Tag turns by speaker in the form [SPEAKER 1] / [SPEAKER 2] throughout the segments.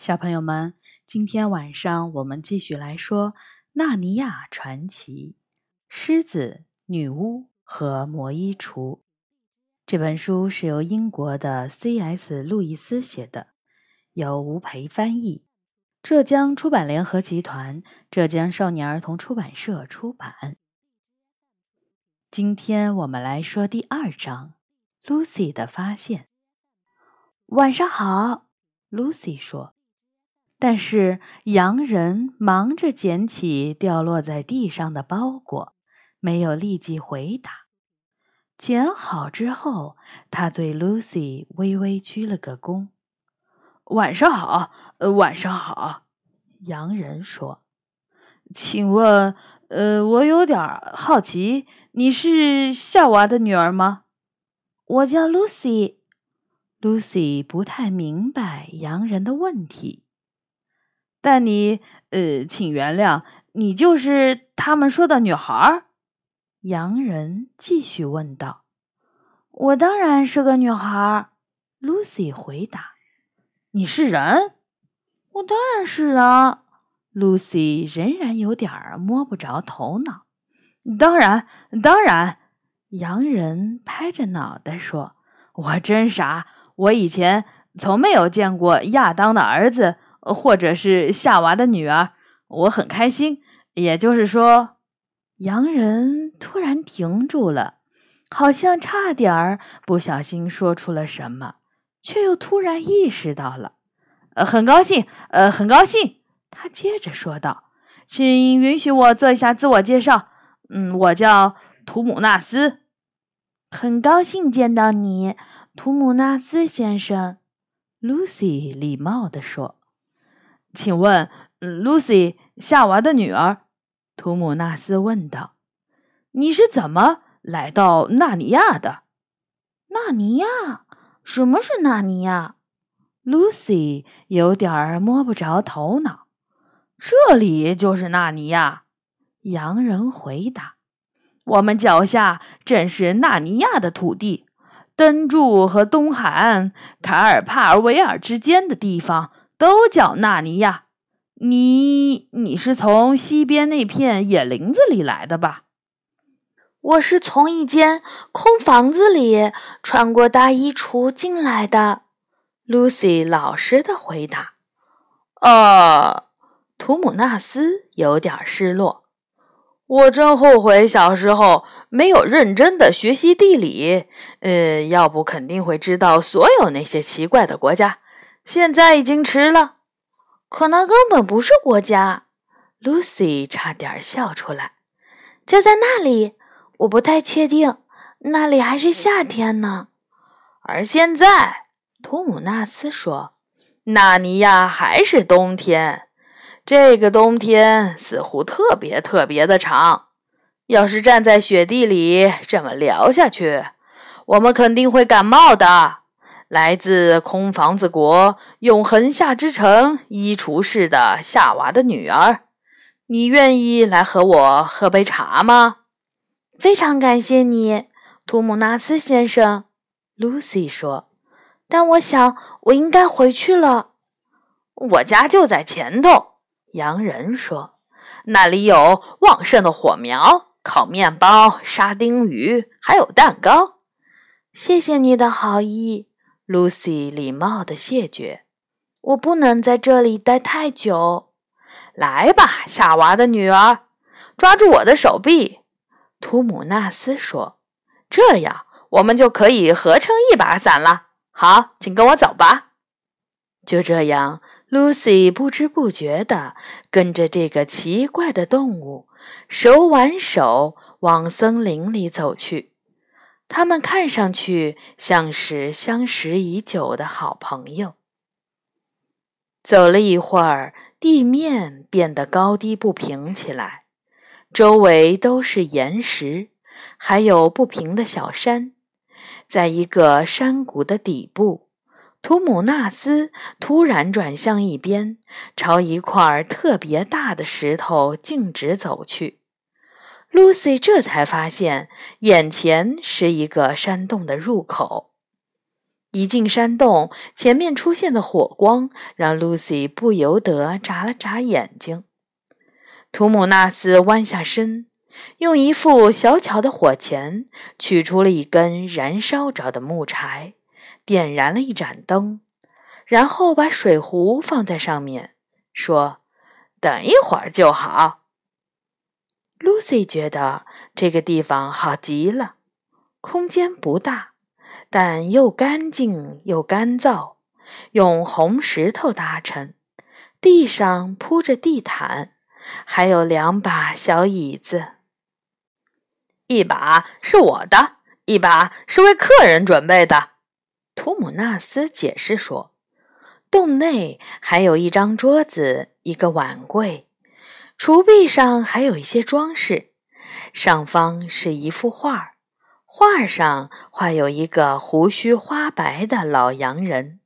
[SPEAKER 1] 小朋友们，今天晚上我们继续来说《纳尼亚传奇》：狮子、女巫和魔衣橱。这本书是由英国的 C.S. 路易斯写的，由吴培翻译，浙江出版联合集团、浙江少年儿童出版社出版。今天我们来说第二章：Lucy 的发现。晚上好，Lucy 说。但是洋人忙着捡起掉落在地上的包裹，没有立即回答。捡好之后，他对 Lucy 微微鞠了个躬。
[SPEAKER 2] “晚上好，呃，晚上好。”洋人说。“请问，呃，我有点好奇，你是夏娃的女儿吗？”“
[SPEAKER 3] 我叫 Lucy。”
[SPEAKER 1] Lucy 不太明白洋人的问题。
[SPEAKER 2] 但你，呃，请原谅，你就是他们说的女孩。
[SPEAKER 1] 洋人继续问道：“
[SPEAKER 3] 我当然是个女孩。
[SPEAKER 1] ”Lucy 回答：“
[SPEAKER 2] 你是人？”“
[SPEAKER 3] 我当然是人。
[SPEAKER 1] ”Lucy 仍然有点儿摸不着头脑。
[SPEAKER 2] “当然，当然。”
[SPEAKER 1] 洋人拍着脑袋说：“
[SPEAKER 2] 我真傻，我以前从没有见过亚当的儿子。”或者是夏娃的女儿，我很开心。也就是说，
[SPEAKER 1] 洋人突然停住了，好像差点儿不小心说出了什么，却又突然意识到了。
[SPEAKER 2] 呃，很高兴，呃，很高兴。他接着说道：“请允许我做一下自我介绍。嗯，我叫图姆纳斯。
[SPEAKER 3] 很高兴见到你，图姆纳斯先生。
[SPEAKER 1] ”Lucy 礼貌地说。
[SPEAKER 2] 请问，Lucy，夏娃的女儿，图姆纳斯问道：“你是怎么来到纳尼亚的？”“
[SPEAKER 3] 纳尼亚？什么是纳尼亚
[SPEAKER 1] ？”Lucy 有点儿摸不着头脑。
[SPEAKER 2] “这里就是纳尼亚。”
[SPEAKER 1] 洋人回答。
[SPEAKER 2] “我们脚下正是纳尼亚的土地，登柱和东海岸卡尔帕尔维尔之间的地方。”都叫纳尼亚，你你是从西边那片野林子里来的吧？
[SPEAKER 3] 我是从一间空房子里穿过大衣橱进来的。
[SPEAKER 1] Lucy 老实的回答。
[SPEAKER 2] 呃，图姆纳斯有点失落。我真后悔小时候没有认真的学习地理，呃，要不肯定会知道所有那些奇怪的国家。现在已经迟了，
[SPEAKER 3] 可那根本不是国家。
[SPEAKER 1] Lucy 差点笑出来。
[SPEAKER 3] 就在那里，我不太确定，那里还是夏天呢。
[SPEAKER 2] 而现在，图姆纳斯说，纳尼亚还是冬天。这个冬天似乎特别特别的长。要是站在雪地里这么聊下去，我们肯定会感冒的。来自空房子国永恒夏之城衣橱室的夏娃的女儿，你愿意来和我喝杯茶吗？
[SPEAKER 3] 非常感谢你，图姆纳斯先生。
[SPEAKER 1] Lucy 说。
[SPEAKER 3] 但我想我应该回去了。
[SPEAKER 2] 我家就在前头，洋人说。那里有旺盛的火苗、烤面包、沙丁鱼，还有蛋糕。
[SPEAKER 3] 谢谢你的好意。
[SPEAKER 1] Lucy 礼貌的谢绝：“
[SPEAKER 3] 我不能在这里待太久。”
[SPEAKER 2] 来吧，夏娃的女儿，抓住我的手臂。”图姆纳斯说，“这样我们就可以合成一把伞了。好，请跟我走吧。”
[SPEAKER 1] 就这样，Lucy 不知不觉地跟着这个奇怪的动物手挽手往森林里走去。他们看上去像是相识已久的好朋友。走了一会儿，地面变得高低不平起来，周围都是岩石，还有不平的小山。在一个山谷的底部，图姆纳斯突然转向一边，朝一块特别大的石头径直走去。Lucy 这才发现，眼前是一个山洞的入口。
[SPEAKER 2] 一进山洞，前面出现的火光让露西不由得眨了眨眼睛。图姆纳斯弯下身，用一副小巧的火钳取出了一根燃烧着的木柴，点燃了一盏灯，然后把水壶放在上面，说：“等一会儿就好。” Lucy 觉得这个地方好极了，空间不大。但又干净又干燥，用红石头搭成，地上铺着地毯，还有两把小椅子，一把是我的，一把是为客人准备的。图姆纳斯解释说：“洞内还有一张桌子，一个碗柜，橱壁上还有一些装饰，上方是一幅画。”画上画有一个胡须花白的老洋人，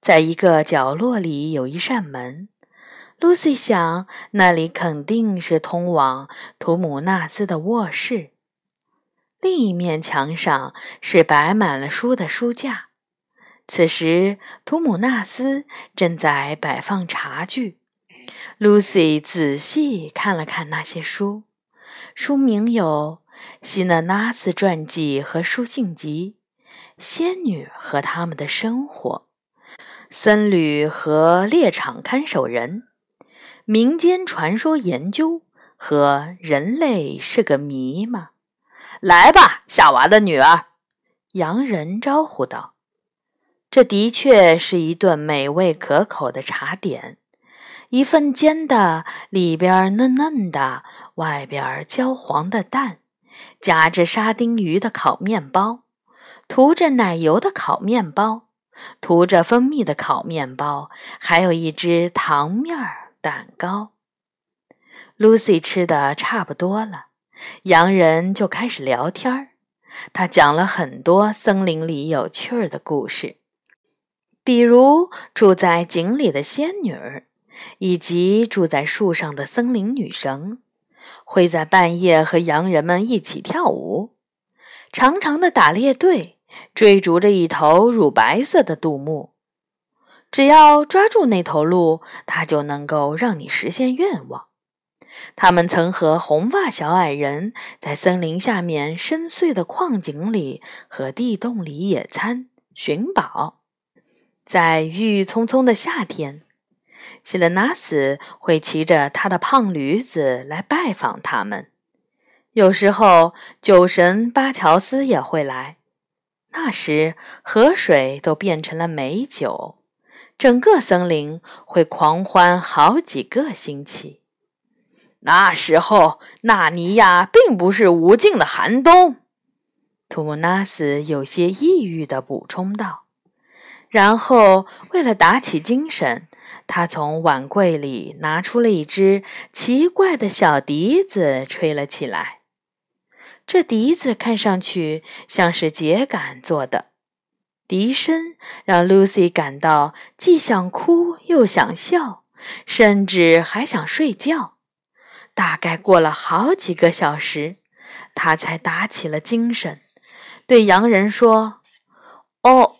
[SPEAKER 2] 在一个角落里有一扇门。Lucy 想，那里肯定是通往图姆纳斯的卧室。另一面墙上是摆满了书的书架。此时，图姆纳斯正在摆放茶具。Lucy 仔细看了看那些书，书名有。希纳纳斯传记和书信集，仙女和他们的生活，僧侣和猎场看守人，民间传说研究和人类是个谜吗？来吧，夏娃的女儿，洋人招呼道。这的确是一顿美味可口的茶点，一份煎的，里边嫩嫩的，外边焦黄的蛋。夹着沙丁鱼的烤面包，涂着奶油的烤面包，涂着蜂蜜的烤面包，还有一只糖面蛋糕。Lucy 吃的差不多了，洋人就开始聊天儿。他讲了很多森林里有趣儿的故事，比如住在井里的仙女儿，以及住在树上的森林女神。会在半夜和洋人们一起跳舞，长长的打猎队追逐着一头乳白色的杜牧，只要抓住那头鹿，它就能够让你实现愿望。他们曾和红发小矮人在森林下面深邃的矿井里和地洞里野餐寻宝，在郁郁葱葱的夏天。希勒纳斯会骑着他的胖驴子来拜访他们，有时候酒神巴乔斯也会来。那时河水都变成了美酒，整个森林会狂欢好几个星期。那时候纳尼亚并不是无尽的寒冬，图姆纳斯有些抑郁地补充道。然后为了打起精神。他从碗柜里拿出了一只奇怪的小笛子，吹了起来。这笛子看上去像是秸秆做的，笛声让 Lucy 感到既想哭又想笑，甚至还想睡觉。大概过了好几个小时，他才打起了精神，对洋人说：“哦，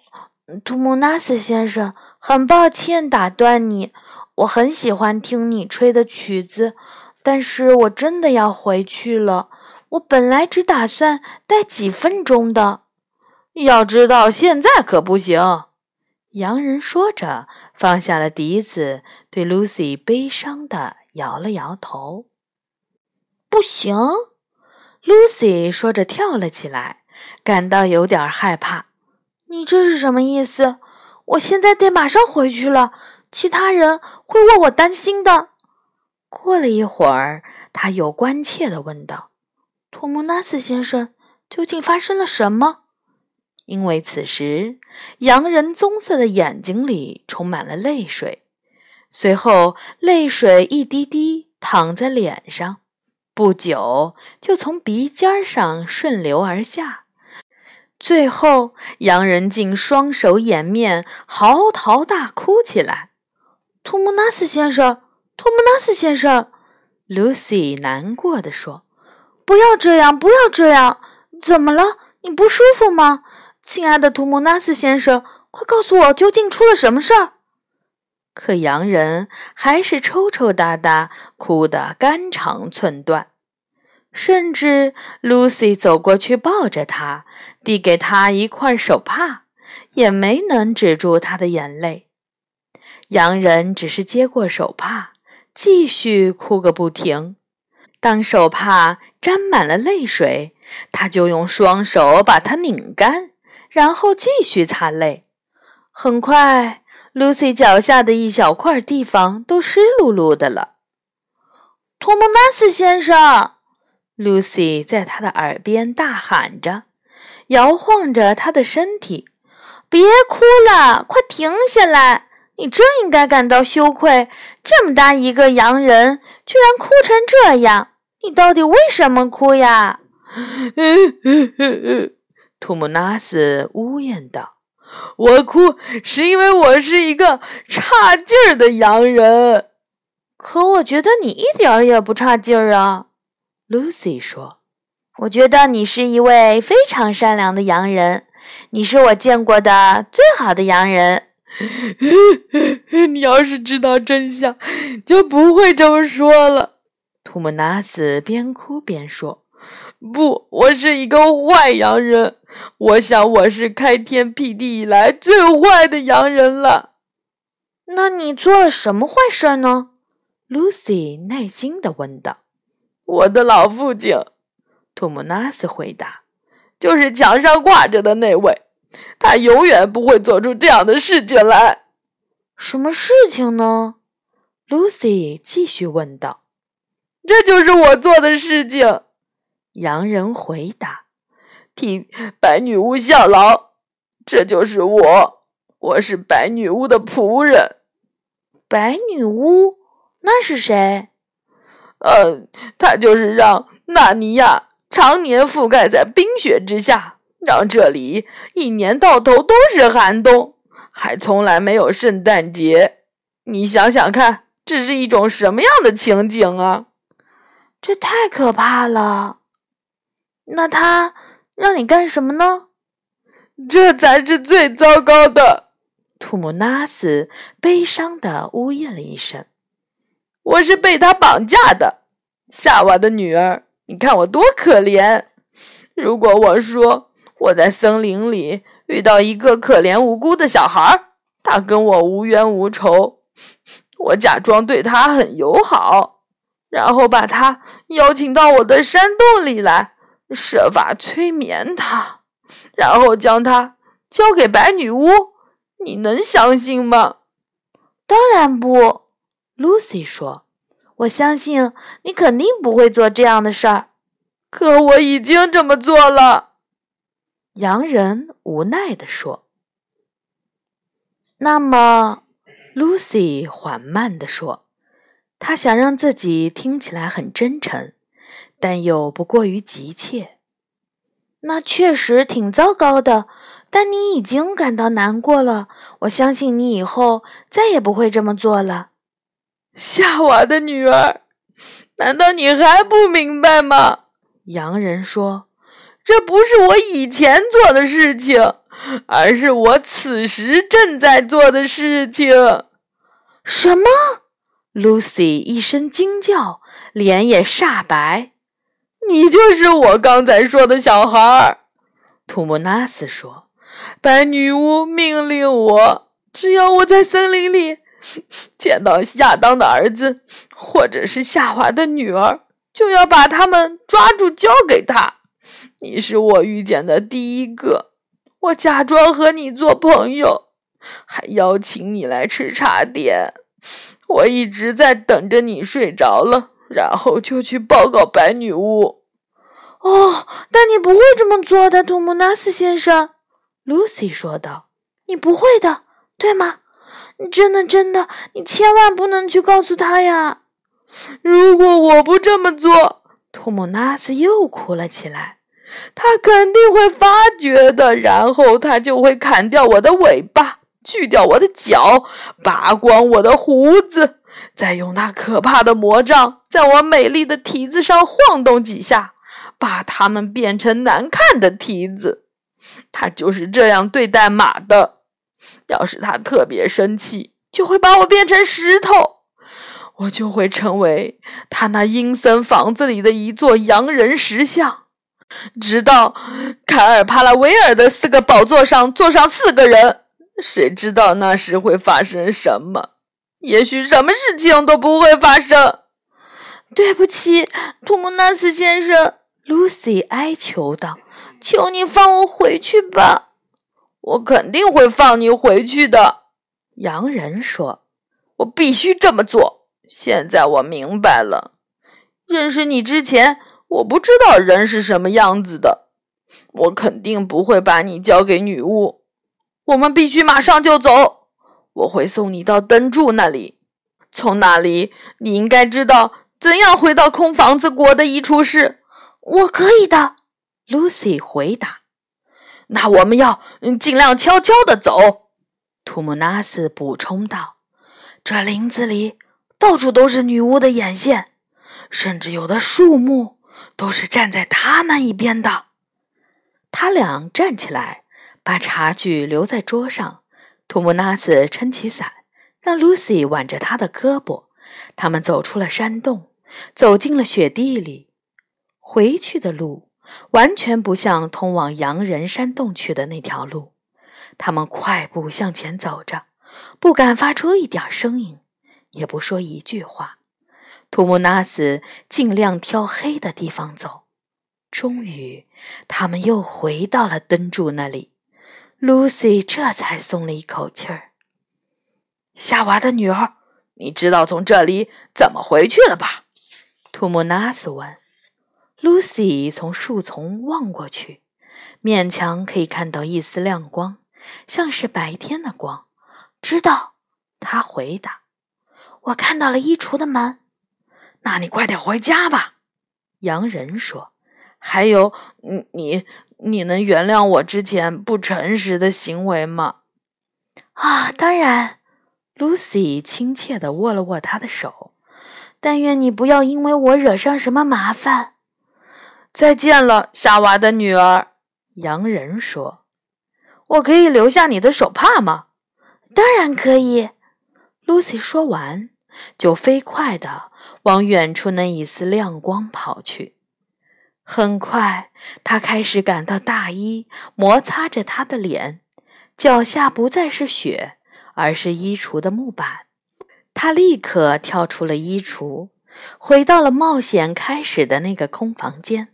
[SPEAKER 2] 图姆纳斯先生。”很抱歉打断你，我很喜欢听你吹的曲子，但是我真的要回去了。我本来只打算待几分钟的，要知道现在可不行。洋人说着，放下了笛子，对 Lucy 悲伤的摇了摇头。不行，Lucy 说着跳了起来，感到有点害怕。你这是什么意思？我现在得马上回去了，其他人会为我担心的。过了一会儿，他又关切地问道：“托姆纳斯先生，究竟发生了什么？”因为此时，洋人棕色的眼睛里充满了泪水，随后泪水一滴滴淌在脸上，不久就从鼻尖上顺流而下。最后，洋人竟双手掩面，嚎啕大哭起来。托姆纳斯先生，托姆纳斯先生，Lucy 难过的说：“不要这样，不要这样！怎么了？你不舒服吗？
[SPEAKER 3] 亲爱的图姆纳斯先生，快告诉我究竟出了什么事儿？
[SPEAKER 2] 可洋人还是抽抽搭搭，哭得肝肠寸断。甚至 Lucy 走过去抱着他，递给他一块手帕，也没能止住他的眼泪。洋人只是接过手帕，继续哭个不停。当手帕沾满了泪水，他就用双手把它拧干，然后继续擦泪。很快，Lucy 脚下的一小块地方都湿漉漉的了。
[SPEAKER 3] 托莫纳斯先生
[SPEAKER 2] ，Lucy 在他的耳边大喊着，摇晃着他的身体：“
[SPEAKER 3] 别哭了，快停下来！你真应该感到羞愧。这么大一个洋人，居然哭成这样！你到底为什么哭呀？”
[SPEAKER 2] 嗯嗯嗯嗯图姆纳斯呜咽道。我哭是因为我是一个差劲儿的洋人，
[SPEAKER 3] 可我觉得你一点儿也不差劲儿啊。
[SPEAKER 2] Lucy 说：“
[SPEAKER 3] 我觉得你是一位非常善良的洋人，你是我见过的最好的洋人。
[SPEAKER 2] 你要是知道真相，就不会这么说了。”图姆纳斯边哭边说。不，我是一个坏洋人。我想我是开天辟地以来最坏的洋人了。
[SPEAKER 3] 那你做了什么坏事呢
[SPEAKER 2] ？Lucy 耐心地问道。我的老父亲，托姆纳斯回答，就是墙上挂着的那位。他永远不会做出这样的事情来。
[SPEAKER 3] 什么事情呢
[SPEAKER 2] ？Lucy 继续问道。这就是我做的事情。洋人回答：“替白女巫效劳，这就是我。我是白女巫的仆人。
[SPEAKER 3] 白女巫那是谁？
[SPEAKER 2] 嗯，她就是让纳尼亚常年覆盖在冰雪之下，让这里一年到头都是寒冬，还从来没有圣诞节。你想想看，这是一种什么样的情景啊？
[SPEAKER 3] 这太可怕了！”那他让你干什么呢？
[SPEAKER 2] 这才是最糟糕的。图姆纳斯悲伤的呜咽了一声：“我是被他绑架的，夏娃的女儿。你看我多可怜！如果我说我在森林里遇到一个可怜无辜的小孩，他跟我无冤无仇，我假装对他很友好，然后把他邀请到我的山洞里来。”设法催眠他，然后将他交给白女巫，你能相信吗？
[SPEAKER 3] 当然不，Lucy 说：“我相信你肯定不会做这样的事儿。”
[SPEAKER 2] 可我已经这么做了，洋人无奈地说。
[SPEAKER 3] 那么
[SPEAKER 2] ，Lucy 缓慢地说：“她想让自己听起来很真诚。”但又不过于急切，
[SPEAKER 3] 那确实挺糟糕的。但你已经感到难过了，我相信你以后再也不会这么做了。
[SPEAKER 2] 夏娃的女儿，难道你还不明白吗？洋人说：“这不是我以前做的事情，而是我此时正在做的事情。”
[SPEAKER 3] 什么
[SPEAKER 2] ？Lucy 一声惊叫，脸也煞白。你就是我刚才说的小孩儿，图姆纳斯说。白女巫命令我，只要我在森林里 见到亚当的儿子，或者是夏娃的女儿，就要把他们抓住交给他。你是我遇见的第一个，我假装和你做朋友，还邀请你来吃茶点。我一直在等着你睡着了。然后就去报告白女巫。
[SPEAKER 3] 哦，但你不会这么做的，图姆纳斯先生。”Lucy 说道，“你不会的，对吗？真的，真的，你千万不能去告诉他呀！
[SPEAKER 2] 如果我不这么做，托姆纳斯又哭了起来。他肯定会发觉的，然后他就会砍掉我的尾巴，锯掉我的脚，拔光我的胡子。”再用那可怕的魔杖在我美丽的蹄子上晃动几下，把它们变成难看的蹄子。他就是这样对待马的。要是他特别生气，就会把我变成石头，我就会成为他那阴森房子里的一座洋人石像，直到凯尔帕拉维尔的四个宝座上坐上四个人。谁知道那时会发生什么？也许什么事情都不会发生。
[SPEAKER 3] 对不起，图姆纳斯先生，Lucy 哀求道：“求你放我回去吧。”
[SPEAKER 2] 我肯定会放你回去的，洋人说：“我必须这么做。现在我明白了。认识你之前，我不知道人是什么样子的。我肯定不会把你交给女巫。我们必须马上就走。我会送你到灯柱那里，从那里你应该知道怎样回到空房子国的一处室。
[SPEAKER 3] 我可以的。
[SPEAKER 2] ”Lucy 回答。那我们要尽量悄悄地走，图姆纳斯补充道：“这林子里到处都是女巫的眼线，甚至有的树木都是站在他那一边的。”他俩站起来，把茶具留在桌上。图姆纳斯撑起伞，让露西挽着他的胳膊。他们走出了山洞，走进了雪地里。回去的路。完全不像通往洋人山洞去的那条路。他们快步向前走着，不敢发出一点声音，也不说一句话。图姆纳斯尽量挑黑的地方走。终于，他们又回到了灯柱那里。Lucy 这才松了一口气儿。夏娃的女儿，你知道从这里怎么回去了吧？图姆纳斯问。Lucy 从树丛望过去，勉强可以看到一丝亮光，像是白天的光。知道，他回答：“
[SPEAKER 3] 我看到了衣橱的门。”
[SPEAKER 2] 那你快点回家吧。”洋人说。“还有，你，你你能原谅我之前不诚实的行为吗？”“
[SPEAKER 3] 啊，当然。”Lucy 亲切地握了握他的手。“但愿你不要因为我惹上什么麻烦。”
[SPEAKER 2] 再见了，夏娃的女儿。洋人说：“我可以留下你的手帕吗？”“
[SPEAKER 3] 当然可以。
[SPEAKER 2] ”Lucy 说完，就飞快地往远处那一丝亮光跑去。很快，他开始感到大衣摩擦着他的脸，脚下不再是雪，而是衣橱的木板。他立刻跳出了衣橱，回到了冒险开始的那个空房间。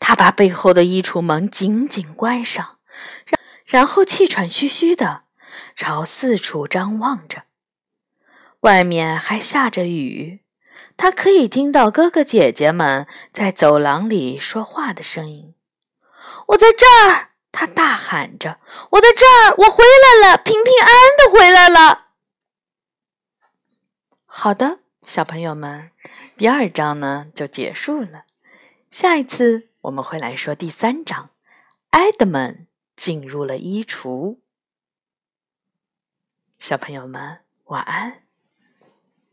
[SPEAKER 2] 他把背后的衣橱门紧紧关上，然然后气喘吁吁的朝四处张望着。外面还下着雨，他可以听到哥哥姐姐们在走廊里说话的声音。
[SPEAKER 3] “我在这儿！”他大喊着，“我在这儿！我回来了，平平安安的回来了。”
[SPEAKER 1] 好的，小朋友们，第二章呢就结束了。下一次。我们会来说第三章，埃德蒙进入了衣橱。小朋友们，晚安。